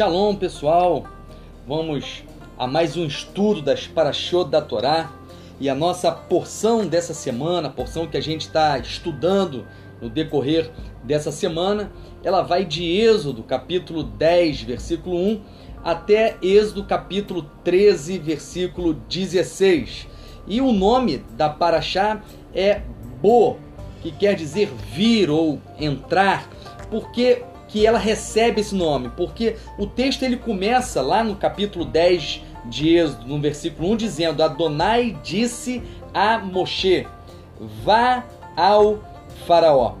Shalom, pessoal. Vamos a mais um estudo das Parashot da Torá. E a nossa porção dessa semana, a porção que a gente está estudando no decorrer dessa semana, ela vai de Êxodo, capítulo 10, versículo 1, até Êxodo, capítulo 13, versículo 16. E o nome da Paraxá é Bo, que quer dizer vir ou entrar, porque que ela recebe esse nome, porque o texto ele começa lá no capítulo 10 de Êxodo, no versículo 1, dizendo: Adonai disse a Moshe: Vá ao Faraó.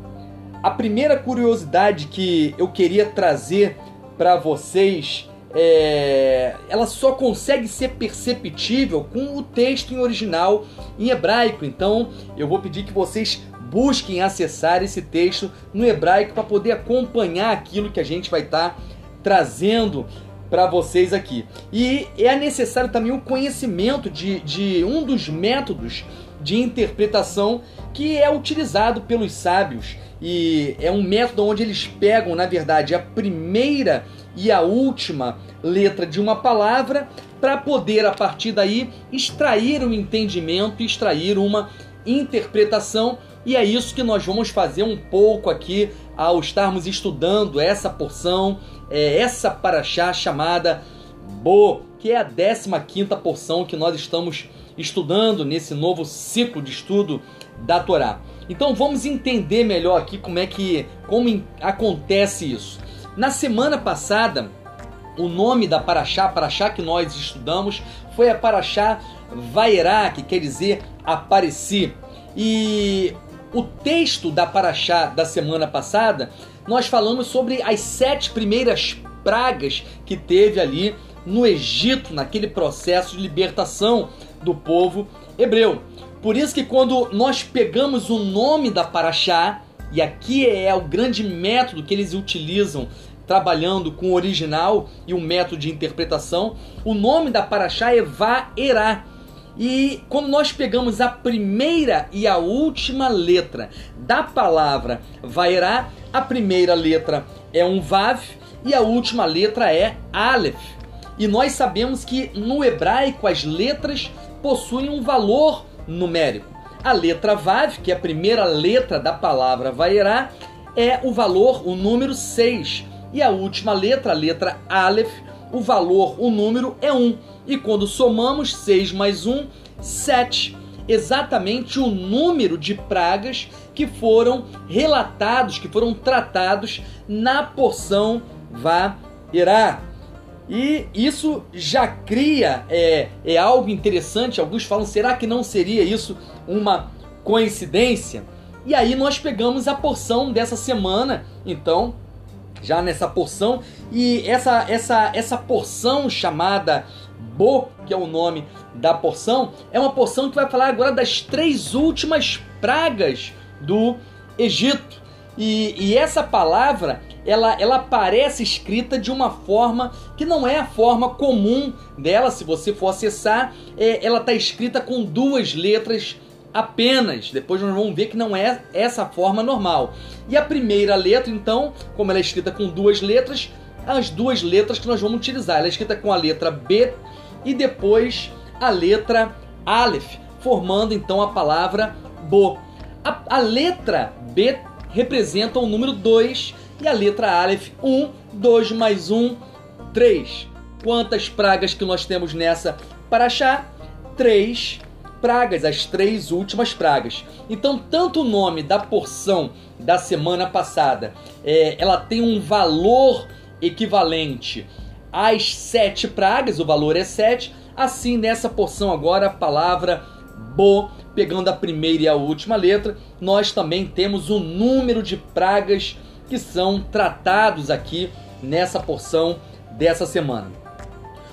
A primeira curiosidade que eu queria trazer para vocês é, ela só consegue ser perceptível com o texto em original em hebraico. Então eu vou pedir que vocês busquem acessar esse texto no hebraico para poder acompanhar aquilo que a gente vai estar tá trazendo para vocês aqui. E é necessário também o conhecimento de, de um dos métodos de interpretação que é utilizado pelos sábios. E é um método onde eles pegam, na verdade, a primeira e a última letra de uma palavra para poder, a partir daí, extrair um entendimento, extrair uma interpretação e é isso que nós vamos fazer um pouco aqui ao estarmos estudando essa porção, é, essa paraxá chamada Bo, que é a 15 porção que nós estamos estudando nesse novo ciclo de estudo da Torá. Então vamos entender melhor aqui como é que como acontece isso. Na semana passada, o nome da paraxá, paraxá que nós estudamos, foi a paraxá Vairá, que quer dizer apareci. E o texto da Paraxá da semana passada, nós falamos sobre as sete primeiras pragas que teve ali no Egito, naquele processo de libertação do povo hebreu. Por isso que quando nós pegamos o nome da Paraxá, e aqui é o grande método que eles utilizam trabalhando com o original e o método de interpretação, o nome da Paraxá é Vaerá, e quando nós pegamos a primeira e a última letra da palavra Vairá, a primeira letra é um Vav e a última letra é Aleph. E nós sabemos que no hebraico as letras possuem um valor numérico. A letra Vav, que é a primeira letra da palavra Vairá, é o valor, o número 6. E a última letra, a letra Aleph, o valor, o número é 1. E quando somamos 6 mais 1, 7. Exatamente o número de pragas que foram relatados, que foram tratados na porção Vairá. E isso já cria é, é algo interessante. Alguns falam, será que não seria isso uma coincidência? E aí nós pegamos a porção dessa semana, então já nessa porção e essa essa essa porção chamada Bo, que é o nome da porção, é uma porção que vai falar agora das três últimas pragas do Egito. E, e, essa palavra ela, ela aparece escrita de uma forma que não é a forma comum dela. Se você for acessar, é, ela está escrita com duas letras apenas. Depois nós vamos ver que não é essa forma normal. E a primeira letra, então, como ela é escrita com duas letras, as duas letras que nós vamos utilizar. Ela é escrita com a letra B e depois a letra Aleph, formando então a palavra Bo. A, a letra B representa o número 2 e a letra Aleph 1, 2 mais 1, 3. Quantas pragas que nós temos nessa para achar? Três pragas, as três últimas pragas. Então, tanto o nome da porção da semana passada, é, ela tem um valor equivalente às sete pragas, o valor é sete. Assim, nessa porção agora, a palavra bo, pegando a primeira e a última letra, nós também temos o número de pragas que são tratados aqui nessa porção dessa semana.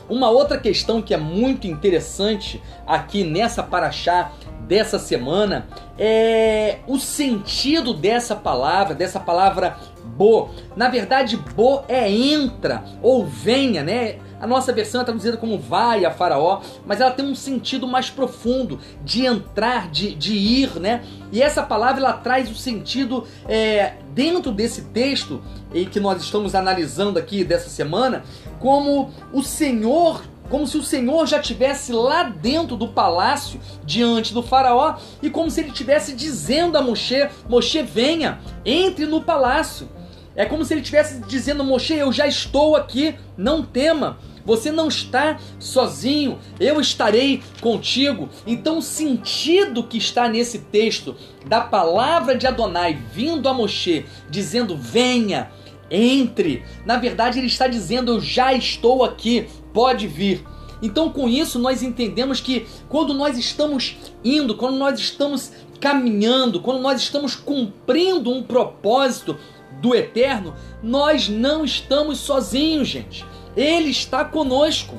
Uma outra questão que é muito interessante aqui nessa paraxá dessa semana é o sentido dessa palavra, dessa palavra bo. Na verdade, bo é entra ou venha, né? A nossa versão é traduzida como vai a Faraó, mas ela tem um sentido mais profundo de entrar, de, de ir, né? E essa palavra ela traz o sentido é, dentro desse texto em que nós estamos analisando aqui dessa semana, como o Senhor como se o Senhor já tivesse lá dentro do palácio, diante do faraó, e como se ele estivesse dizendo a Moshe: Moshe, venha, entre no palácio. É como se ele estivesse dizendo: Moshe, eu já estou aqui, não tema. Você não está sozinho, eu estarei contigo. Então, o sentido que está nesse texto da palavra de Adonai vindo a Moshe, dizendo: Venha, entre. Na verdade, ele está dizendo: Eu já estou aqui, pode vir. Então, com isso, nós entendemos que quando nós estamos indo, quando nós estamos caminhando, quando nós estamos cumprindo um propósito do eterno, nós não estamos sozinhos, gente. Ele está conosco.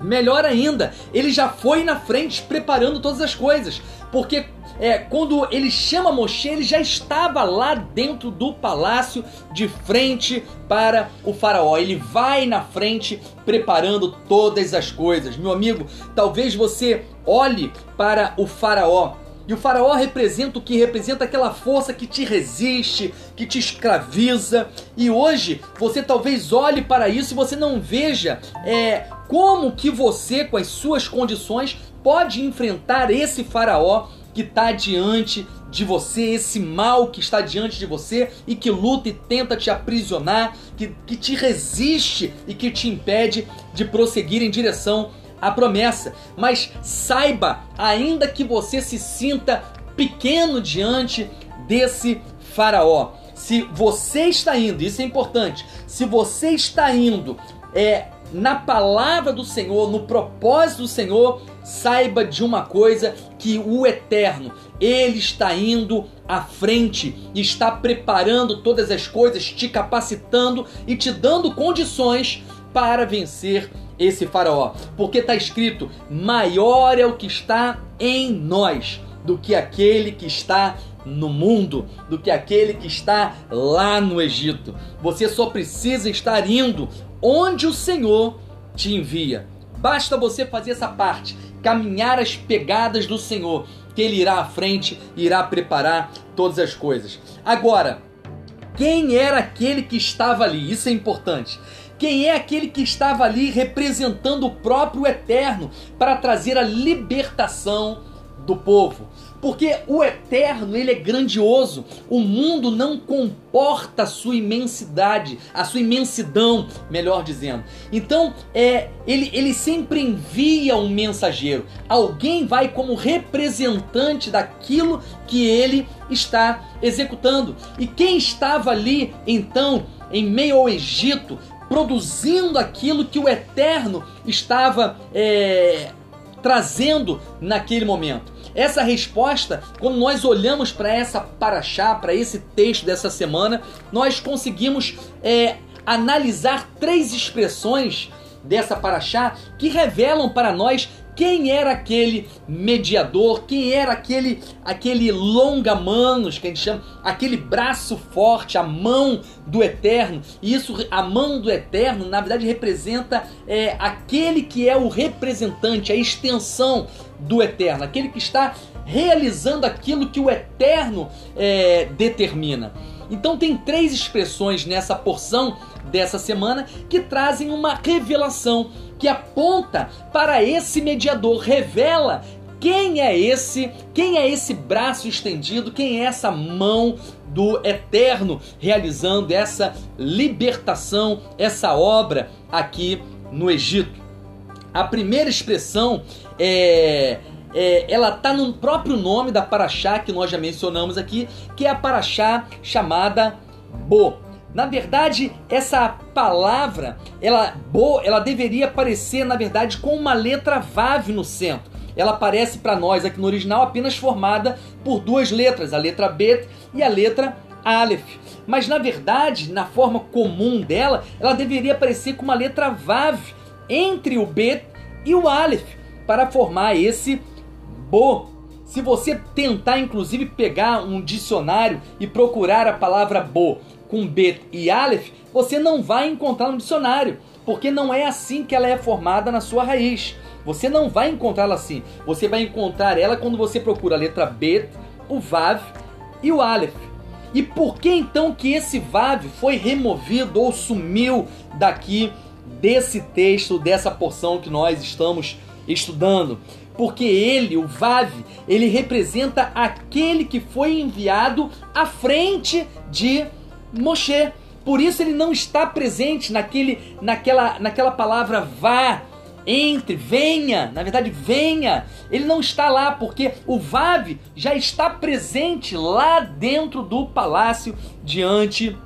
Melhor ainda, ele já foi na frente preparando todas as coisas, porque é, quando ele chama Moshe, ele já estava lá dentro do palácio, de frente para o faraó. Ele vai na frente preparando todas as coisas. Meu amigo, talvez você olhe para o faraó e o faraó representa o que? Representa aquela força que te resiste, que te escraviza. E hoje você talvez olhe para isso e você não veja é, como que você, com as suas condições, pode enfrentar esse faraó que está diante de você, esse mal que está diante de você e que luta e tenta te aprisionar, que, que te resiste e que te impede de prosseguir em direção à promessa. Mas saiba, ainda que você se sinta pequeno diante desse faraó, se você está indo, isso é importante, se você está indo é, na palavra do Senhor, no propósito do Senhor, saiba de uma coisa que o eterno, ele está indo à frente, está preparando todas as coisas, te capacitando e te dando condições para vencer esse faraó. Porque está escrito: maior é o que está em nós do que aquele que está no mundo, do que aquele que está lá no Egito. Você só precisa estar indo onde o Senhor te envia. Basta você fazer essa parte, caminhar as pegadas do Senhor, que Ele irá à frente, irá preparar todas as coisas. Agora, quem era aquele que estava ali? Isso é importante. Quem é aquele que estava ali representando o próprio Eterno para trazer a libertação do povo? Porque o eterno, ele é grandioso. O mundo não comporta a sua imensidade, a sua imensidão, melhor dizendo. Então, é, ele, ele sempre envia um mensageiro. Alguém vai como representante daquilo que ele está executando. E quem estava ali, então, em meio ao Egito, produzindo aquilo que o eterno estava é, trazendo naquele momento? Essa resposta, quando nós olhamos para essa paraxá, para esse texto dessa semana, nós conseguimos é, analisar três expressões dessa paraxá que revelam para nós quem era aquele mediador, quem era aquele aquele longa-manos que a gente chama, aquele braço forte, a mão do Eterno. E isso, a mão do Eterno, na verdade representa é, aquele que é o representante, a extensão do Eterno, aquele que está realizando aquilo que o Eterno é, determina. Então tem três expressões nessa porção dessa semana que trazem uma revelação que aponta para esse mediador, revela quem é esse, quem é esse braço estendido, quem é essa mão do Eterno realizando essa libertação, essa obra aqui no Egito. A primeira expressão é, é, ela está no próprio nome da paraxá que nós já mencionamos aqui, que é a paraxá chamada Bo. Na verdade, essa palavra, ela bo, ela deveria aparecer, na verdade, com uma letra vav no centro. Ela aparece para nós aqui no original apenas formada por duas letras, a letra bet e a letra aleph. Mas na verdade, na forma comum dela, ela deveria aparecer com uma letra vav entre o bet e o aleph para formar esse bo. Se você tentar inclusive pegar um dicionário e procurar a palavra bo com Bet e Aleph, você não vai encontrar no dicionário. porque não é assim que ela é formada na sua raiz. Você não vai encontrá-la assim. Você vai encontrar ela quando você procura a letra Bet, o Vav e o Aleph. E por que então que esse Vav foi removido ou sumiu daqui desse texto, dessa porção que nós estamos estudando? Porque ele, o Vav, ele representa aquele que foi enviado à frente de Moshe. Por isso ele não está presente naquele, naquela, naquela palavra vá, entre, venha, na verdade venha. Ele não está lá porque o Vav já está presente lá dentro do palácio diante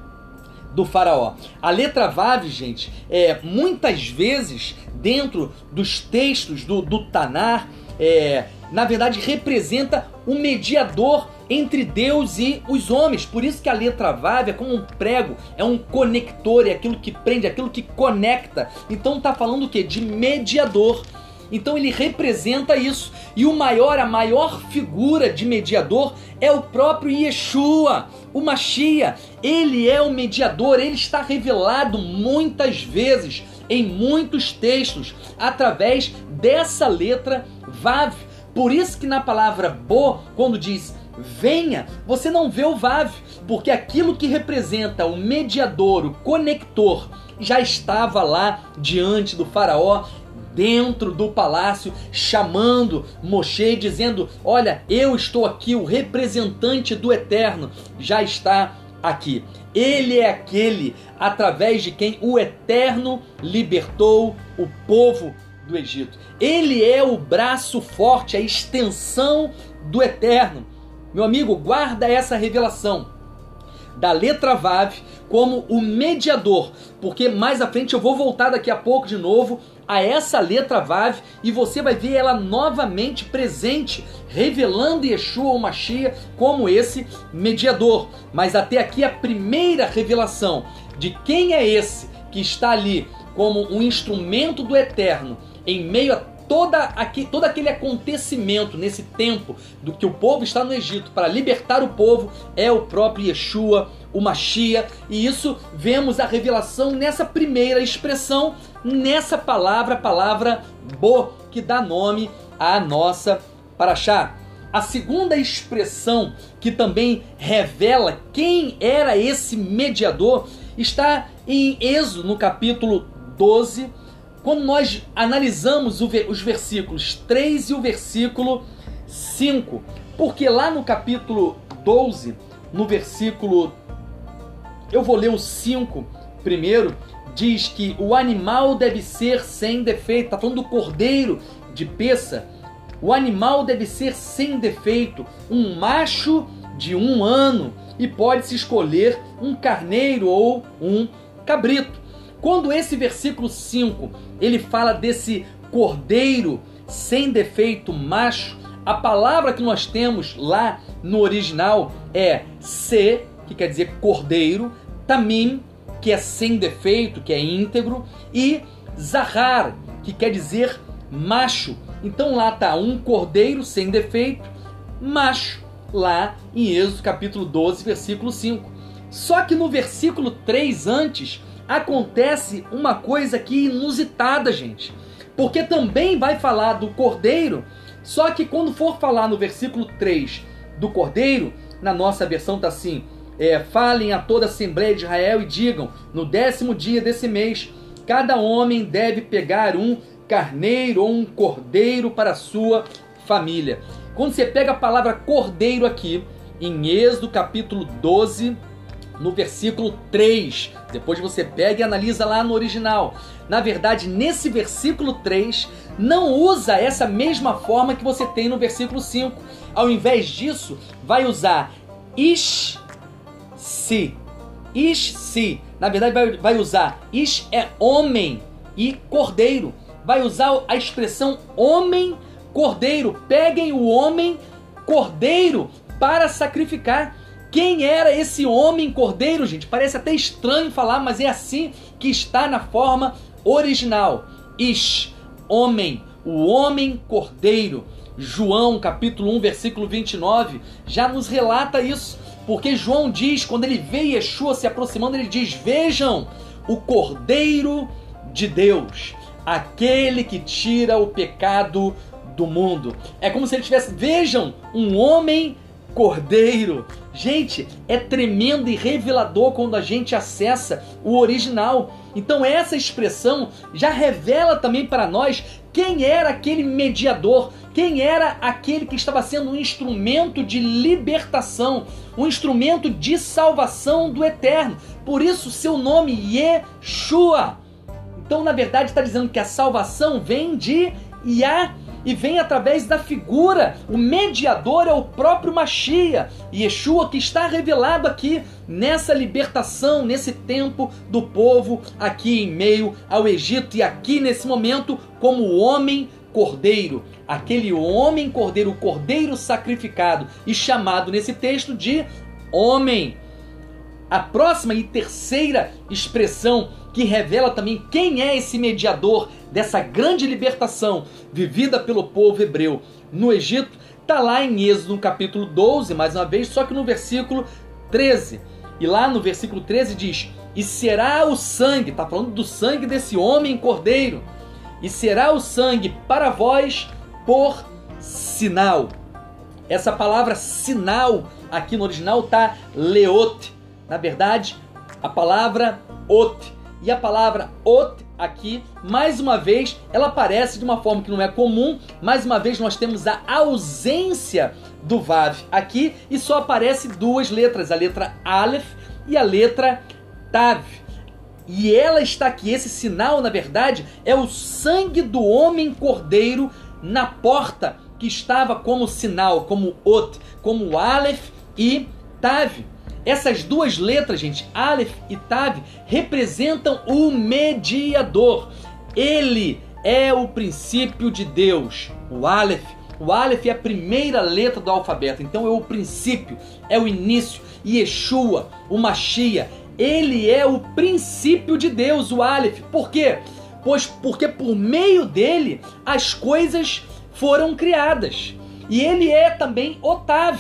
do faraó. A letra Vav, gente, é muitas vezes dentro dos textos do, do Tanar, é, na verdade representa o mediador entre Deus e os homens. Por isso que a letra Vav é como um prego, é um conector, é aquilo que prende, é aquilo que conecta. Então está falando o que? De mediador. Então ele representa isso. E o maior, a maior figura de mediador é o próprio Yeshua, o Machia. Ele é o mediador, ele está revelado muitas vezes em muitos textos através dessa letra Vav. Por isso que na palavra Bo, quando diz venha, você não vê o Vav, porque aquilo que representa o mediador, o conector, já estava lá diante do faraó, dentro do palácio, chamando Moshe, dizendo: Olha, eu estou aqui, o representante do eterno já está aqui. Ele é aquele através de quem o eterno libertou o povo do Egito. Ele é o braço forte, a extensão do eterno. Meu amigo, guarda essa revelação da letra Vav como o mediador, porque mais à frente eu vou voltar daqui a pouco de novo a essa letra Vav e você vai ver ela novamente presente, revelando Yeshua ou Mashiach como esse mediador. Mas até aqui a primeira revelação de quem é esse que está ali como um instrumento do eterno em meio a toda aqui, todo aquele acontecimento nesse tempo do que o povo está no Egito para libertar o povo é o próprio Yeshua, o Machia, e isso vemos a revelação nessa primeira expressão, nessa palavra, a palavra Bo, que dá nome à nossa Paraxá. A segunda expressão que também revela quem era esse mediador está em Êxodo, no capítulo 12, quando nós analisamos os versículos 3 e o versículo 5, porque lá no capítulo 12, no versículo. Eu vou ler o 5 primeiro, diz que o animal deve ser sem defeito, está falando do cordeiro de peça. O animal deve ser sem defeito, um macho de um ano, e pode-se escolher um carneiro ou um cabrito. Quando esse versículo 5 ele fala desse cordeiro sem defeito macho, a palavra que nós temos lá no original é se, que quer dizer cordeiro, tamim, que é sem defeito, que é íntegro, e zahar, que quer dizer macho. Então lá está um cordeiro sem defeito, macho, lá em Êxodo capítulo 12, versículo 5. Só que no versículo 3 antes, acontece uma coisa aqui inusitada, gente. Porque também vai falar do cordeiro, só que quando for falar no versículo 3 do cordeiro, na nossa versão tá assim: é, falem a toda a Assembleia de Israel e digam: no décimo dia desse mês, cada homem deve pegar um carneiro ou um cordeiro para a sua família. Quando você pega a palavra cordeiro aqui, em Êxodo capítulo 12, no versículo 3. Depois você pega e analisa lá no original. Na verdade, nesse versículo 3, não usa essa mesma forma que você tem no versículo 5. Ao invés disso, vai usar ish si. Ish si. Na verdade, vai, vai usar ish é homem e cordeiro. Vai usar a expressão homem cordeiro. Peguem o homem cordeiro para sacrificar. Quem era esse homem cordeiro, gente? Parece até estranho falar, mas é assim que está na forma original. Ish, homem, o homem cordeiro. João, capítulo 1, versículo 29, já nos relata isso. Porque João diz, quando ele vê Yeshua se aproximando, ele diz: Vejam, o cordeiro de Deus, aquele que tira o pecado do mundo. É como se ele tivesse, vejam, um homem cordeiro. Gente, é tremendo e revelador quando a gente acessa o original. Então essa expressão já revela também para nós quem era aquele mediador, quem era aquele que estava sendo um instrumento de libertação, um instrumento de salvação do eterno. Por isso, seu nome, Yeshua. Então, na verdade, está dizendo que a salvação vem de Yah e vem através da figura. O mediador é o próprio Machia, Yeshua, que está revelado aqui nessa libertação, nesse tempo do povo aqui em meio ao Egito e aqui nesse momento como o homem cordeiro, aquele homem cordeiro, o cordeiro sacrificado e chamado nesse texto de homem. A próxima e terceira expressão que revela também quem é esse mediador dessa grande libertação vivida pelo povo hebreu no Egito, está lá em Êxodo, no capítulo 12, mais uma vez, só que no versículo 13. E lá no versículo 13 diz: E será o sangue, está falando do sangue desse homem cordeiro, e será o sangue para vós por sinal. Essa palavra sinal aqui no original está leote. Na verdade, a palavra ot. E a palavra ot aqui, mais uma vez, ela aparece de uma forma que não é comum. Mais uma vez, nós temos a ausência do Vav aqui e só aparece duas letras, a letra Aleph e a letra Tav. E ela está aqui, esse sinal, na verdade, é o sangue do homem cordeiro na porta que estava como sinal, como Ot, como Aleph e Tav. Essas duas letras, gente, Aleph e Tav, representam o mediador. Ele é o princípio de Deus. O Aleph, o Aleph é a primeira letra do alfabeto, então é o princípio, é o início. Yeshua, o Machia, ele é o princípio de Deus, o Aleph. Por quê? Pois porque por meio dele as coisas foram criadas. E ele é também Otav.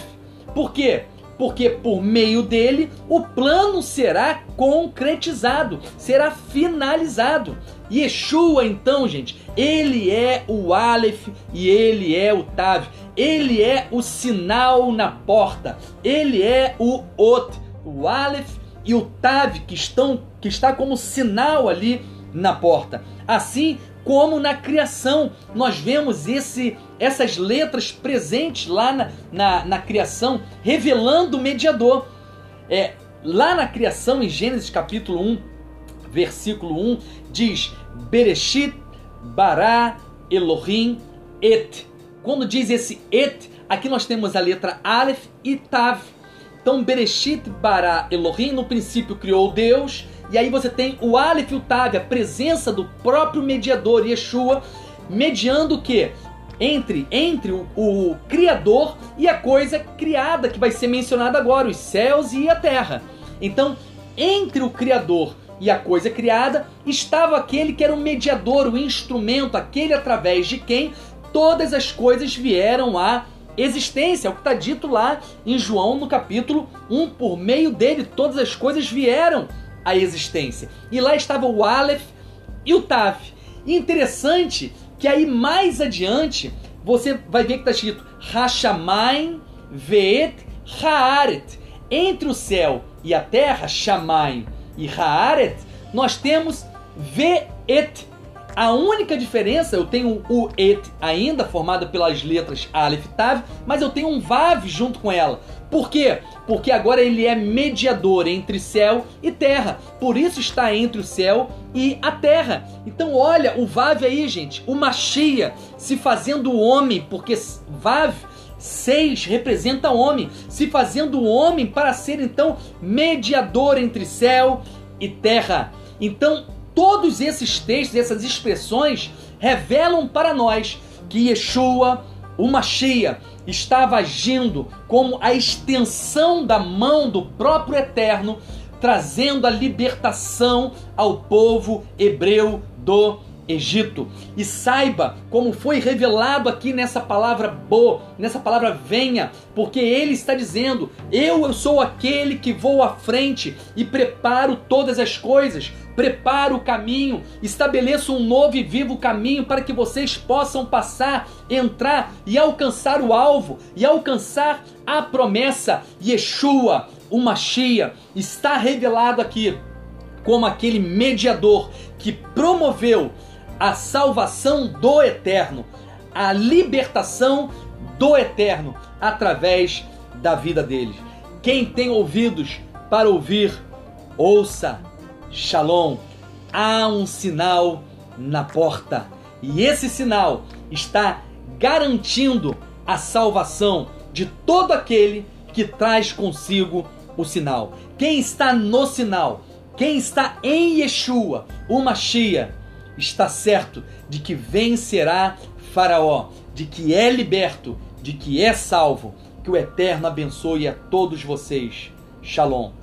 Por quê? Porque por meio dele o plano será concretizado, será finalizado. Yeshua, então, gente, ele é o Aleph e ele é o Tav. Ele é o sinal na porta. Ele é o Ot, o Aleph e o Tav que estão que está como sinal ali na porta. Assim como na criação nós vemos esse essas letras presentes lá na, na, na criação, revelando o mediador. É, lá na criação, em Gênesis capítulo 1, versículo 1, diz: Bereshit bara Elohim et. Quando diz esse et, aqui nós temos a letra Aleph e Tav então, Bereshit bara Elohim, no princípio criou Deus. E aí você tem o Aleph e o Tav, a presença do próprio mediador, Yeshua, mediando o que? Entre, entre o, o Criador e a coisa criada, que vai ser mencionada agora, os céus e a terra. Então, entre o Criador e a coisa criada, estava aquele que era o mediador, o instrumento, aquele através de quem todas as coisas vieram a existência, é o que está dito lá em João no capítulo 1. Por meio dele, todas as coisas vieram à existência. E lá estava o Aleph e o Taf. E interessante que aí mais adiante você vai ver que está escrito Hashamain Veet Haaret. Entre o céu e a terra, Shamaim e Haaret, nós temos Veet a única diferença, eu tenho o et ainda, formado pelas letras Aleph Tav, mas eu tenho um Vav junto com ela. Por quê? Porque agora ele é mediador entre céu e terra. Por isso está entre o céu e a terra. Então olha o Vav aí, gente. O Machia se fazendo homem, porque Vav 6 representa homem, se fazendo homem para ser então mediador entre céu e terra. Então Todos esses textos, essas expressões revelam para nós que Yeshua, o Mashiach, estava agindo como a extensão da mão do próprio Eterno, trazendo a libertação ao povo hebreu do Egito e saiba como foi revelado aqui nessa palavra boa, nessa palavra venha, porque ele está dizendo: eu, eu sou aquele que vou à frente e preparo todas as coisas, preparo o caminho, estabeleço um novo e vivo caminho para que vocês possam passar, entrar e alcançar o alvo e alcançar a promessa. Yeshua, o Mashiach, está revelado aqui como aquele mediador que promoveu a salvação do eterno, a libertação do eterno através da vida deles. Quem tem ouvidos para ouvir, ouça. Shalom. Há um sinal na porta e esse sinal está garantindo a salvação de todo aquele que traz consigo o sinal. Quem está no sinal, quem está em Yeshua, o Mashiach, está certo de que vencerá Faraó, de que é liberto, de que é salvo. Que o Eterno abençoe a todos vocês. Shalom.